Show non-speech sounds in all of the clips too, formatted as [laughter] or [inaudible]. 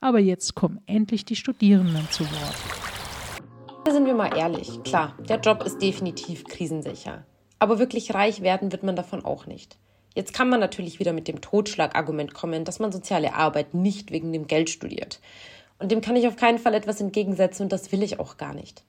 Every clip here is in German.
Aber jetzt kommen endlich die Studierenden zu Wort. Sind wir mal ehrlich, klar, der Job ist definitiv krisensicher. Aber wirklich reich werden wird man davon auch nicht. Jetzt kann man natürlich wieder mit dem Totschlagargument kommen, dass man soziale Arbeit nicht wegen dem Geld studiert. Und dem kann ich auf keinen Fall etwas entgegensetzen und das will ich auch gar nicht.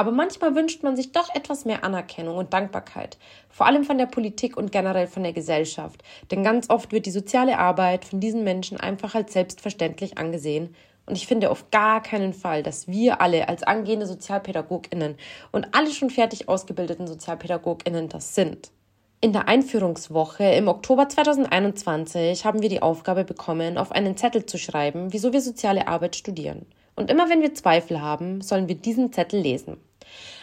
Aber manchmal wünscht man sich doch etwas mehr Anerkennung und Dankbarkeit, vor allem von der Politik und generell von der Gesellschaft. Denn ganz oft wird die soziale Arbeit von diesen Menschen einfach als selbstverständlich angesehen. Und ich finde auf gar keinen Fall, dass wir alle als angehende Sozialpädagoginnen und alle schon fertig ausgebildeten Sozialpädagoginnen das sind. In der Einführungswoche im Oktober 2021 haben wir die Aufgabe bekommen, auf einen Zettel zu schreiben, wieso wir soziale Arbeit studieren. Und immer wenn wir Zweifel haben, sollen wir diesen Zettel lesen.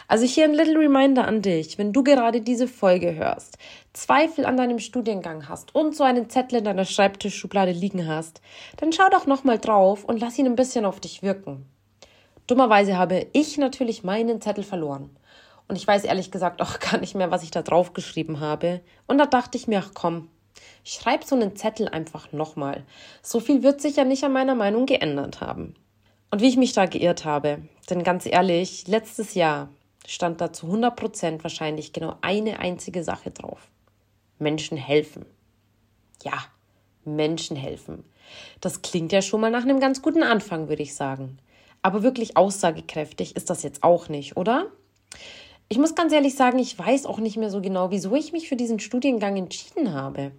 Also hier ein little reminder an dich, wenn du gerade diese Folge hörst, Zweifel an deinem Studiengang hast und so einen Zettel in deiner Schreibtischschublade liegen hast, dann schau doch nochmal drauf und lass ihn ein bisschen auf dich wirken. Dummerweise habe ich natürlich meinen Zettel verloren. Und ich weiß ehrlich gesagt auch [laughs] gar nicht mehr, was ich da drauf geschrieben habe. Und da dachte ich mir, ach komm, ich schreibe so einen Zettel einfach nochmal. So viel wird sich ja nicht an meiner Meinung geändert haben. Und wie ich mich da geirrt habe, denn ganz ehrlich, letztes Jahr stand da zu 100 Prozent wahrscheinlich genau eine einzige Sache drauf. Menschen helfen. Ja, Menschen helfen. Das klingt ja schon mal nach einem ganz guten Anfang, würde ich sagen. Aber wirklich aussagekräftig ist das jetzt auch nicht, oder? Ich muss ganz ehrlich sagen, ich weiß auch nicht mehr so genau, wieso ich mich für diesen Studiengang entschieden habe.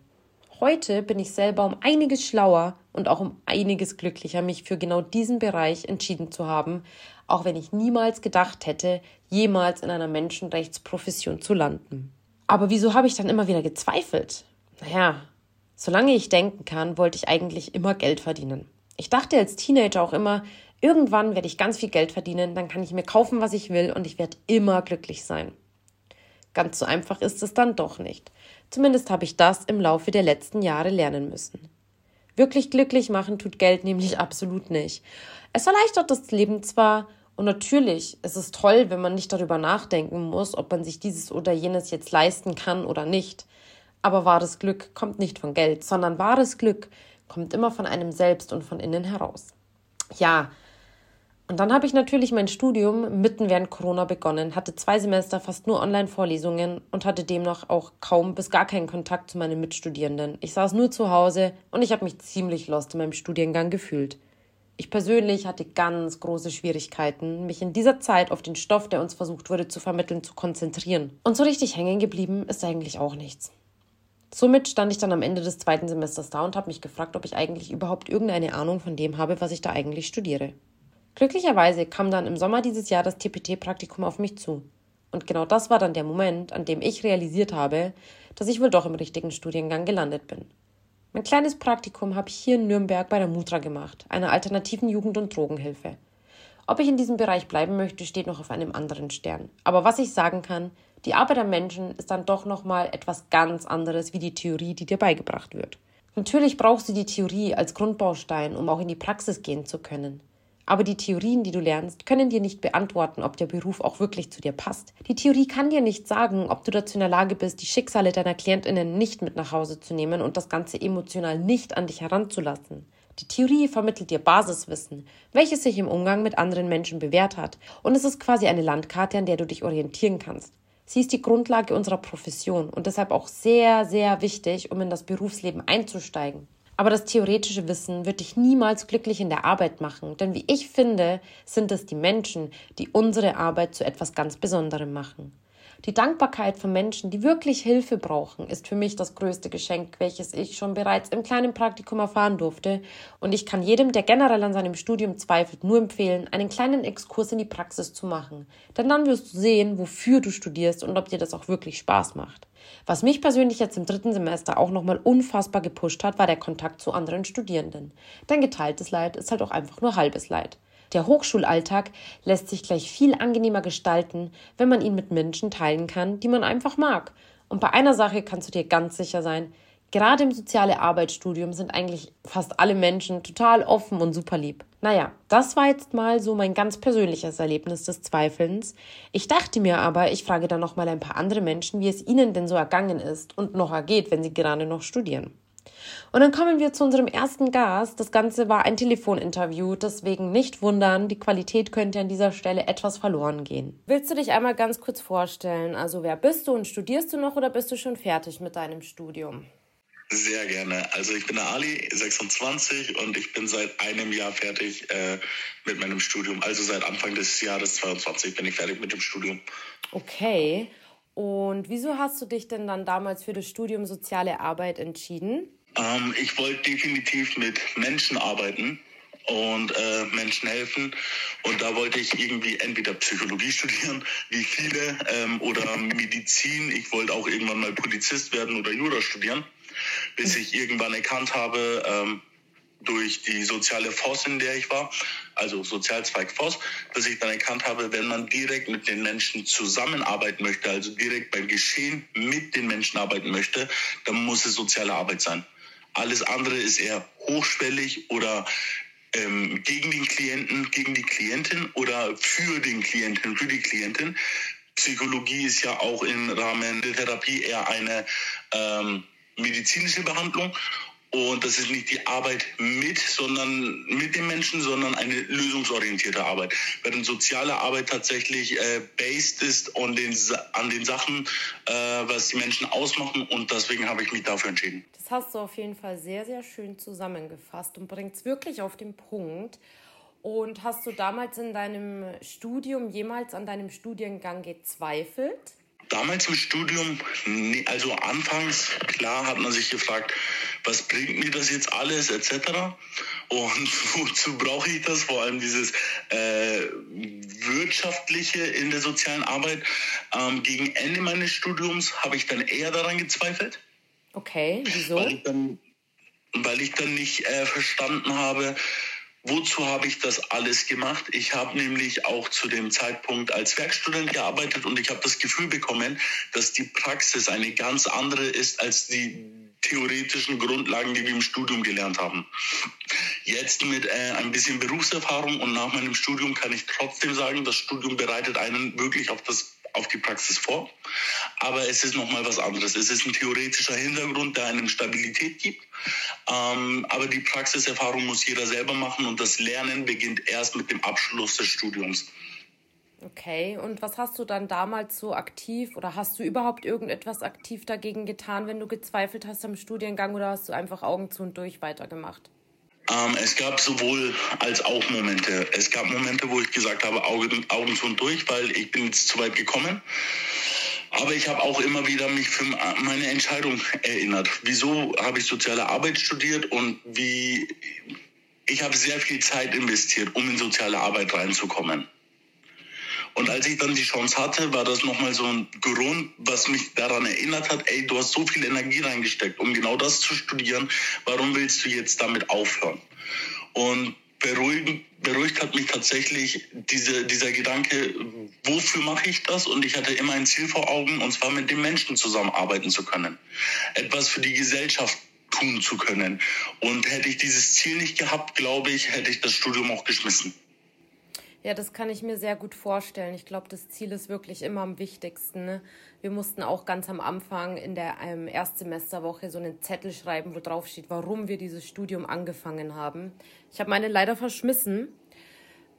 Heute bin ich selber um einiges schlauer und auch um einiges glücklicher, mich für genau diesen Bereich entschieden zu haben, auch wenn ich niemals gedacht hätte, jemals in einer Menschenrechtsprofession zu landen. Aber wieso habe ich dann immer wieder gezweifelt? Naja, solange ich denken kann, wollte ich eigentlich immer Geld verdienen. Ich dachte als Teenager auch immer, irgendwann werde ich ganz viel Geld verdienen, dann kann ich mir kaufen, was ich will und ich werde immer glücklich sein. Ganz so einfach ist es dann doch nicht. Zumindest habe ich das im Laufe der letzten Jahre lernen müssen. Wirklich glücklich machen tut Geld nämlich absolut nicht. Es erleichtert das Leben zwar, und natürlich ist es toll, wenn man nicht darüber nachdenken muss, ob man sich dieses oder jenes jetzt leisten kann oder nicht. Aber wahres Glück kommt nicht von Geld, sondern wahres Glück kommt immer von einem selbst und von innen heraus. Ja, und dann habe ich natürlich mein Studium mitten während Corona begonnen, hatte zwei Semester fast nur Online-Vorlesungen und hatte demnach auch kaum bis gar keinen Kontakt zu meinen Mitstudierenden. Ich saß nur zu Hause und ich habe mich ziemlich lost in meinem Studiengang gefühlt. Ich persönlich hatte ganz große Schwierigkeiten, mich in dieser Zeit auf den Stoff, der uns versucht wurde zu vermitteln, zu konzentrieren. Und so richtig hängen geblieben ist eigentlich auch nichts. Somit stand ich dann am Ende des zweiten Semesters da und habe mich gefragt, ob ich eigentlich überhaupt irgendeine Ahnung von dem habe, was ich da eigentlich studiere. Glücklicherweise kam dann im Sommer dieses Jahr das TPT-Praktikum auf mich zu. Und genau das war dann der Moment, an dem ich realisiert habe, dass ich wohl doch im richtigen Studiengang gelandet bin. Mein kleines Praktikum habe ich hier in Nürnberg bei der Mutra gemacht, einer alternativen Jugend- und Drogenhilfe. Ob ich in diesem Bereich bleiben möchte, steht noch auf einem anderen Stern. Aber was ich sagen kann, die Arbeit am Menschen ist dann doch nochmal etwas ganz anderes wie die Theorie, die dir beigebracht wird. Natürlich brauchst du die Theorie als Grundbaustein, um auch in die Praxis gehen zu können. Aber die Theorien, die du lernst, können dir nicht beantworten, ob der Beruf auch wirklich zu dir passt. Die Theorie kann dir nicht sagen, ob du dazu in der Lage bist, die Schicksale deiner Klientinnen nicht mit nach Hause zu nehmen und das Ganze emotional nicht an dich heranzulassen. Die Theorie vermittelt dir Basiswissen, welches sich im Umgang mit anderen Menschen bewährt hat. Und es ist quasi eine Landkarte, an der du dich orientieren kannst. Sie ist die Grundlage unserer Profession und deshalb auch sehr, sehr wichtig, um in das Berufsleben einzusteigen. Aber das theoretische Wissen wird dich niemals glücklich in der Arbeit machen, denn wie ich finde, sind es die Menschen, die unsere Arbeit zu etwas ganz Besonderem machen. Die Dankbarkeit von Menschen, die wirklich Hilfe brauchen, ist für mich das größte Geschenk, welches ich schon bereits im kleinen Praktikum erfahren durfte. Und ich kann jedem, der generell an seinem Studium zweifelt, nur empfehlen, einen kleinen Exkurs in die Praxis zu machen. Denn dann wirst du sehen, wofür du studierst und ob dir das auch wirklich Spaß macht. Was mich persönlich jetzt im dritten Semester auch nochmal unfassbar gepusht hat, war der Kontakt zu anderen Studierenden. Denn geteiltes Leid ist halt auch einfach nur halbes Leid. Der Hochschulalltag lässt sich gleich viel angenehmer gestalten, wenn man ihn mit Menschen teilen kann, die man einfach mag. Und bei einer Sache kannst du dir ganz sicher sein, gerade im soziale Arbeitsstudium sind eigentlich fast alle Menschen total offen und super lieb. Naja, das war jetzt mal so mein ganz persönliches Erlebnis des Zweifelns. Ich dachte mir aber, ich frage dann noch mal ein paar andere Menschen, wie es ihnen denn so ergangen ist und noch ergeht, wenn sie gerade noch studieren. Und dann kommen wir zu unserem ersten Gast. Das Ganze war ein Telefoninterview, deswegen nicht wundern, die Qualität könnte an dieser Stelle etwas verloren gehen. Willst du dich einmal ganz kurz vorstellen? Also wer bist du und studierst du noch oder bist du schon fertig mit deinem Studium? Sehr gerne. Also ich bin der Ali, 26 und ich bin seit einem Jahr fertig äh, mit meinem Studium. Also seit Anfang des Jahres 22 bin ich fertig mit dem Studium. Okay. Und wieso hast du dich denn dann damals für das Studium Soziale Arbeit entschieden? Ähm, ich wollte definitiv mit Menschen arbeiten und äh, Menschen helfen. Und da wollte ich irgendwie entweder Psychologie studieren, wie viele, ähm, oder [laughs] Medizin. Ich wollte auch irgendwann mal Polizist werden oder Jura studieren, bis ich irgendwann erkannt habe, ähm, durch die soziale Force, in der ich war, also Sozialzweig Force, dass ich dann erkannt habe, wenn man direkt mit den Menschen zusammenarbeiten möchte, also direkt beim Geschehen mit den Menschen arbeiten möchte, dann muss es soziale Arbeit sein. Alles andere ist eher hochschwellig oder ähm, gegen den Klienten, gegen die Klientin oder für den Klienten, für die Klientin. Psychologie ist ja auch im Rahmen der Therapie eher eine ähm, medizinische Behandlung und das ist nicht die Arbeit mit, sondern mit den Menschen, sondern eine lösungsorientierte Arbeit. Während soziale Arbeit tatsächlich äh, based ist an den, an den Sachen, äh, was die Menschen ausmachen. Und deswegen habe ich mich dafür entschieden. Das hast du auf jeden Fall sehr, sehr schön zusammengefasst und bringt es wirklich auf den Punkt. Und hast du damals in deinem Studium jemals an deinem Studiengang gezweifelt? Damals im Studium, also anfangs, klar hat man sich gefragt, was bringt mir das jetzt alles etc. Und [laughs] wozu brauche ich das? Vor allem dieses äh, wirtschaftliche in der sozialen Arbeit. Ähm, gegen Ende meines Studiums habe ich dann eher daran gezweifelt. Okay, wieso? Weil ich dann, weil ich dann nicht äh, verstanden habe, Wozu habe ich das alles gemacht? Ich habe nämlich auch zu dem Zeitpunkt als Werkstudent gearbeitet und ich habe das Gefühl bekommen, dass die Praxis eine ganz andere ist als die theoretischen Grundlagen, die wir im Studium gelernt haben. Jetzt mit äh, ein bisschen Berufserfahrung und nach meinem Studium kann ich trotzdem sagen, das Studium bereitet einen wirklich auf das auf die Praxis vor. Aber es ist nochmal was anderes. Es ist ein theoretischer Hintergrund, der einem Stabilität gibt. Ähm, aber die Praxiserfahrung muss jeder selber machen und das Lernen beginnt erst mit dem Abschluss des Studiums. Okay, und was hast du dann damals so aktiv oder hast du überhaupt irgendetwas aktiv dagegen getan, wenn du gezweifelt hast am Studiengang oder hast du einfach Augen zu und durch weitergemacht? Ähm, es gab sowohl als auch Momente. Es gab Momente, wo ich gesagt habe, Augen, Augen zu und durch, weil ich bin jetzt zu weit gekommen. Aber ich habe auch immer wieder mich für meine Entscheidung erinnert. Wieso habe ich soziale Arbeit studiert und wie ich habe sehr viel Zeit investiert, um in soziale Arbeit reinzukommen. Und als ich dann die Chance hatte, war das nochmal so ein Grund, was mich daran erinnert hat, ey, du hast so viel Energie reingesteckt, um genau das zu studieren. Warum willst du jetzt damit aufhören? Und beruhigend, beruhigt hat mich tatsächlich diese, dieser Gedanke, wofür mache ich das? Und ich hatte immer ein Ziel vor Augen, und zwar mit den Menschen zusammenarbeiten zu können. Etwas für die Gesellschaft tun zu können. Und hätte ich dieses Ziel nicht gehabt, glaube ich, hätte ich das Studium auch geschmissen. Ja, das kann ich mir sehr gut vorstellen. Ich glaube, das Ziel ist wirklich immer am wichtigsten. Ne? Wir mussten auch ganz am Anfang in der ähm, Erstsemesterwoche so einen Zettel schreiben, wo drauf steht, warum wir dieses Studium angefangen haben. Ich habe meine leider verschmissen,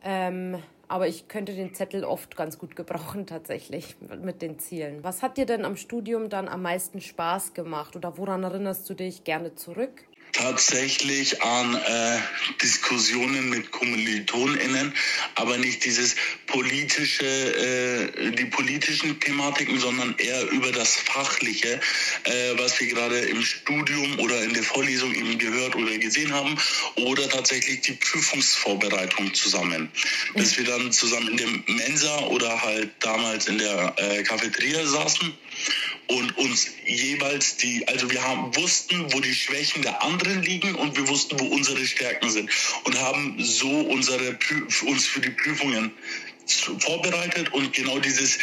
ähm, aber ich könnte den Zettel oft ganz gut gebrauchen [laughs] tatsächlich mit den Zielen. Was hat dir denn am Studium dann am meisten Spaß gemacht oder woran erinnerst du dich gerne zurück? Tatsächlich an äh, Diskussionen mit KommilitonInnen, aber nicht dieses politische, äh, die politischen Thematiken, sondern eher über das Fachliche, äh, was wir gerade im Studium oder in der Vorlesung eben gehört oder gesehen haben, oder tatsächlich die Prüfungsvorbereitung zusammen. Dass wir dann zusammen in der Mensa oder halt damals in der äh, Cafeteria saßen und uns jeweils die, also wir haben, wussten, wo die Schwächen der anderen liegen und wir wussten, wo unsere Stärken sind und haben so unsere, uns für die Prüfungen vorbereitet und genau dieses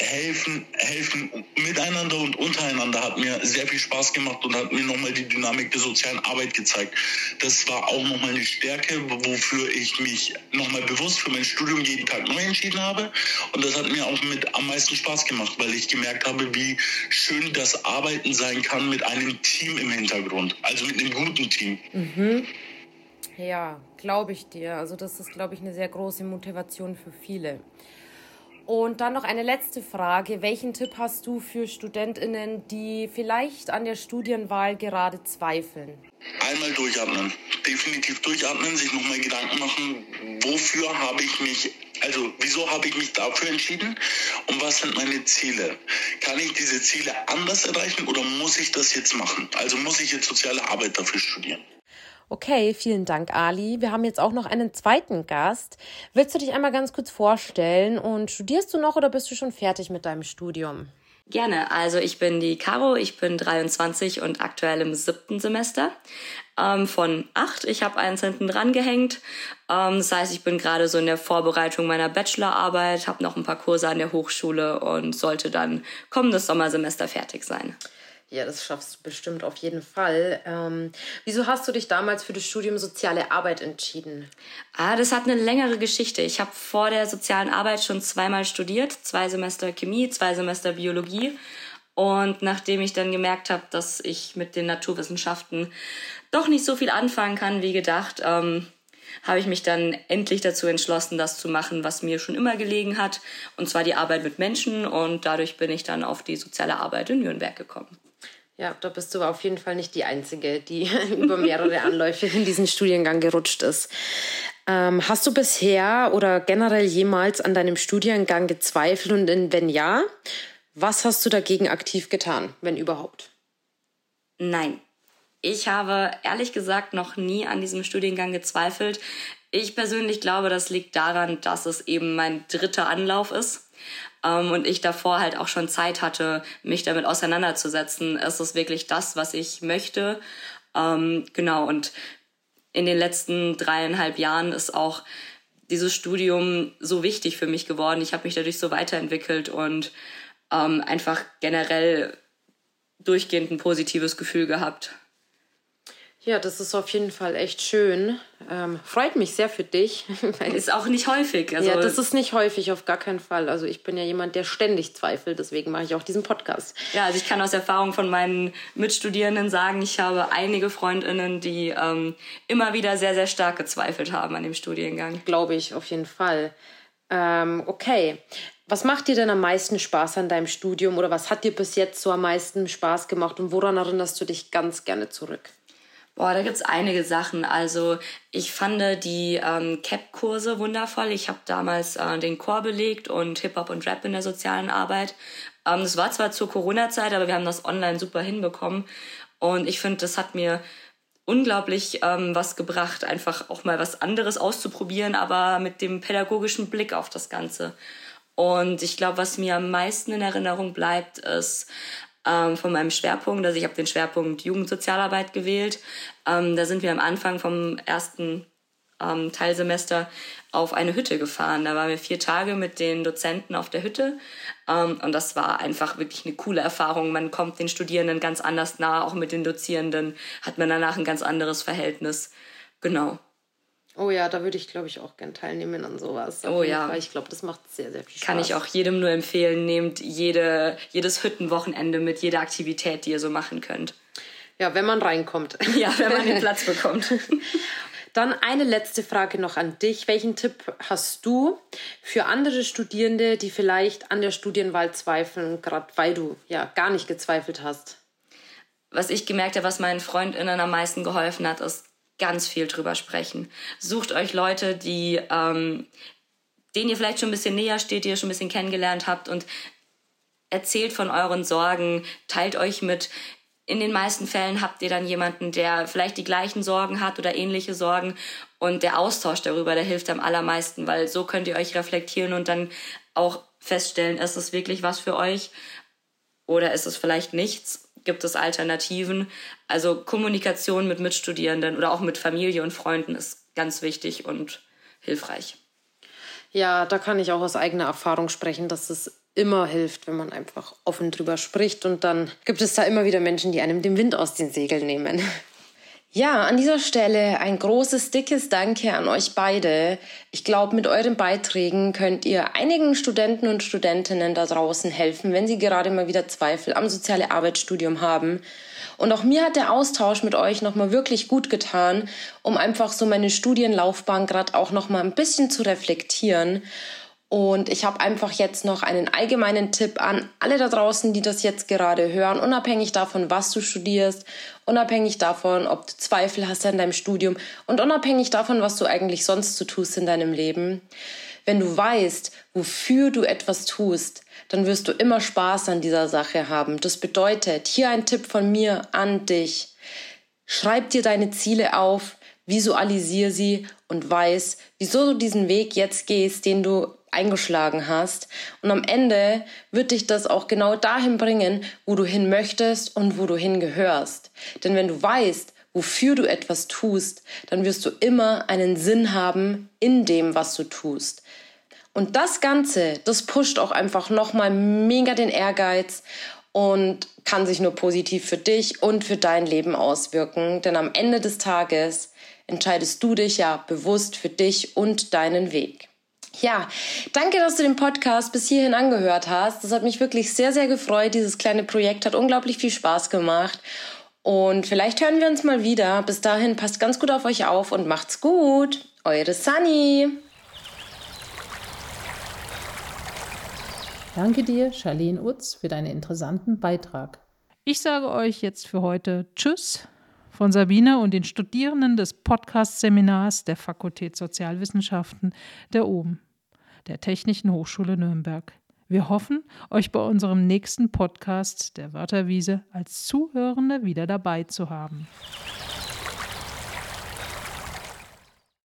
helfen, helfen miteinander und untereinander hat mir sehr viel Spaß gemacht und hat mir nochmal die Dynamik der sozialen Arbeit gezeigt. Das war auch nochmal eine Stärke, wofür ich mich nochmal bewusst für mein Studium jeden Tag neu entschieden habe. Und das hat mir auch mit am meisten Spaß gemacht, weil ich gemerkt habe, wie schön das Arbeiten sein kann mit einem Team im Hintergrund, also mit einem guten Team. Mhm. Ja, glaube ich dir. Also das ist, glaube ich, eine sehr große Motivation für viele. Und dann noch eine letzte Frage. Welchen Tipp hast du für Studentinnen, die vielleicht an der Studienwahl gerade zweifeln? Einmal durchatmen. Definitiv durchatmen, sich nochmal Gedanken machen, wofür habe ich mich, also wieso habe ich mich dafür entschieden und was sind meine Ziele? Kann ich diese Ziele anders erreichen oder muss ich das jetzt machen? Also muss ich jetzt soziale Arbeit dafür studieren? Okay, vielen Dank, Ali. Wir haben jetzt auch noch einen zweiten Gast. Willst du dich einmal ganz kurz vorstellen und studierst du noch oder bist du schon fertig mit deinem Studium? Gerne. Also ich bin die Caro, ich bin 23 und aktuell im siebten Semester ähm, von acht. Ich habe eins hinten dran gehängt. Ähm, das heißt, ich bin gerade so in der Vorbereitung meiner Bachelorarbeit, habe noch ein paar Kurse an der Hochschule und sollte dann kommendes Sommersemester fertig sein. Ja, das schaffst du bestimmt auf jeden Fall. Ähm, wieso hast du dich damals für das Studium Soziale Arbeit entschieden? Ah, das hat eine längere Geschichte. Ich habe vor der sozialen Arbeit schon zweimal studiert, zwei Semester Chemie, zwei Semester Biologie. Und nachdem ich dann gemerkt habe, dass ich mit den Naturwissenschaften doch nicht so viel anfangen kann wie gedacht, ähm, habe ich mich dann endlich dazu entschlossen, das zu machen, was mir schon immer gelegen hat, und zwar die Arbeit mit Menschen. Und dadurch bin ich dann auf die soziale Arbeit in Nürnberg gekommen. Ja, da bist du auf jeden Fall nicht die Einzige, die [laughs] über mehrere Anläufe in diesen Studiengang gerutscht ist. Ähm, hast du bisher oder generell jemals an deinem Studiengang gezweifelt und wenn ja, was hast du dagegen aktiv getan, wenn überhaupt? Nein, ich habe ehrlich gesagt noch nie an diesem Studiengang gezweifelt. Ich persönlich glaube, das liegt daran, dass es eben mein dritter Anlauf ist. Ähm, und ich davor halt auch schon Zeit hatte, mich damit auseinanderzusetzen. Ist es wirklich das, was ich möchte? Ähm, genau, und in den letzten dreieinhalb Jahren ist auch dieses Studium so wichtig für mich geworden. Ich habe mich dadurch so weiterentwickelt und ähm, einfach generell durchgehend ein positives Gefühl gehabt. Ja, das ist auf jeden Fall echt schön. Ähm, freut mich sehr für dich. [laughs] ist auch nicht häufig. Also ja, das ist nicht häufig, auf gar keinen Fall. Also ich bin ja jemand, der ständig zweifelt, deswegen mache ich auch diesen Podcast. Ja, also ich kann aus Erfahrung von meinen Mitstudierenden sagen, ich habe einige Freundinnen, die ähm, immer wieder sehr, sehr stark gezweifelt haben an dem Studiengang. Glaube ich, auf jeden Fall. Ähm, okay. Was macht dir denn am meisten Spaß an deinem Studium oder was hat dir bis jetzt so am meisten Spaß gemacht und woran erinnerst du dich ganz gerne zurück? Boah, da gibt's einige Sachen. Also ich fand die ähm, CAP-Kurse wundervoll. Ich habe damals äh, den Chor belegt und Hip-Hop und Rap in der sozialen Arbeit. Ähm, das war zwar zur Corona-Zeit, aber wir haben das online super hinbekommen. Und ich finde, das hat mir unglaublich ähm, was gebracht, einfach auch mal was anderes auszuprobieren, aber mit dem pädagogischen Blick auf das Ganze. Und ich glaube, was mir am meisten in Erinnerung bleibt, ist ähm, von meinem Schwerpunkt. Also ich habe den Schwerpunkt Jugendsozialarbeit gewählt. Ähm, da sind wir am Anfang vom ersten ähm, Teilsemester auf eine Hütte gefahren. Da waren wir vier Tage mit den Dozenten auf der Hütte. Ähm, und das war einfach wirklich eine coole Erfahrung. Man kommt den Studierenden ganz anders nah, auch mit den Dozierenden hat man danach ein ganz anderes Verhältnis. Genau. Oh ja, da würde ich, glaube ich, auch gern teilnehmen an sowas. oh ja. Fall. Ich glaube, das macht sehr, sehr viel Spaß. Kann ich auch jedem nur empfehlen. Nehmt jede, jedes Hüttenwochenende mit, jede Aktivität, die ihr so machen könnt. Ja, wenn man reinkommt. [laughs] Ja, wenn man den [laughs] Platz bekommt. Dann eine letzte Frage noch an dich. Welchen Tipp hast du für andere Studierende, die vielleicht an der Studienwahl zweifeln, gerade weil du ja gar nicht gezweifelt hast? was ich gemerkt habe, was meinen Freundinnen am meisten geholfen hat, ist ganz viel drüber sprechen. Sucht euch Leute, die, ähm, denen ihr vielleicht schon ein bisschen näher steht, die ihr schon ein bisschen kennengelernt habt und erzählt von euren Sorgen, teilt euch mit. In den meisten Fällen habt ihr dann jemanden, der vielleicht die gleichen Sorgen hat oder ähnliche Sorgen und der Austausch darüber, der hilft am allermeisten, weil so könnt ihr euch reflektieren und dann auch feststellen, ist es wirklich was für euch oder ist es vielleicht nichts? Gibt es Alternativen? Also Kommunikation mit Mitstudierenden oder auch mit Familie und Freunden ist ganz wichtig und hilfreich. Ja, da kann ich auch aus eigener Erfahrung sprechen, dass es immer hilft, wenn man einfach offen drüber spricht. Und dann gibt es da immer wieder Menschen, die einem den Wind aus den Segeln nehmen. Ja, an dieser Stelle ein großes, dickes Danke an euch beide. Ich glaube, mit euren Beiträgen könnt ihr einigen Studenten und Studentinnen da draußen helfen, wenn sie gerade mal wieder Zweifel am soziale Arbeitsstudium haben. Und auch mir hat der Austausch mit euch nochmal wirklich gut getan, um einfach so meine Studienlaufbahn gerade auch nochmal ein bisschen zu reflektieren. Und ich habe einfach jetzt noch einen allgemeinen Tipp an alle da draußen, die das jetzt gerade hören, unabhängig davon, was du studierst, unabhängig davon, ob du Zweifel hast an deinem Studium und unabhängig davon, was du eigentlich sonst so tust in deinem Leben. Wenn du weißt, wofür du etwas tust, dann wirst du immer Spaß an dieser Sache haben. Das bedeutet, hier ein Tipp von mir an dich. Schreib dir deine Ziele auf, visualisiere sie und weiß, wieso du diesen Weg jetzt gehst, den du eingeschlagen hast. Und am Ende wird dich das auch genau dahin bringen, wo du hin möchtest und wo du hingehörst. Denn wenn du weißt, wofür du etwas tust, dann wirst du immer einen Sinn haben in dem, was du tust. Und das Ganze, das pusht auch einfach nochmal mega den Ehrgeiz und kann sich nur positiv für dich und für dein Leben auswirken. Denn am Ende des Tages entscheidest du dich ja bewusst für dich und deinen Weg. Ja, danke, dass du den Podcast bis hierhin angehört hast. Das hat mich wirklich sehr, sehr gefreut. Dieses kleine Projekt hat unglaublich viel Spaß gemacht. Und vielleicht hören wir uns mal wieder. Bis dahin passt ganz gut auf euch auf und macht's gut. Eure Sunny. Danke dir, Charlene Utz, für deinen interessanten Beitrag. Ich sage euch jetzt für heute Tschüss von Sabine und den Studierenden des Podcast-Seminars der Fakultät Sozialwissenschaften der OBEN der Technischen Hochschule Nürnberg. Wir hoffen, euch bei unserem nächsten Podcast der Wörterwiese als Zuhörende wieder dabei zu haben.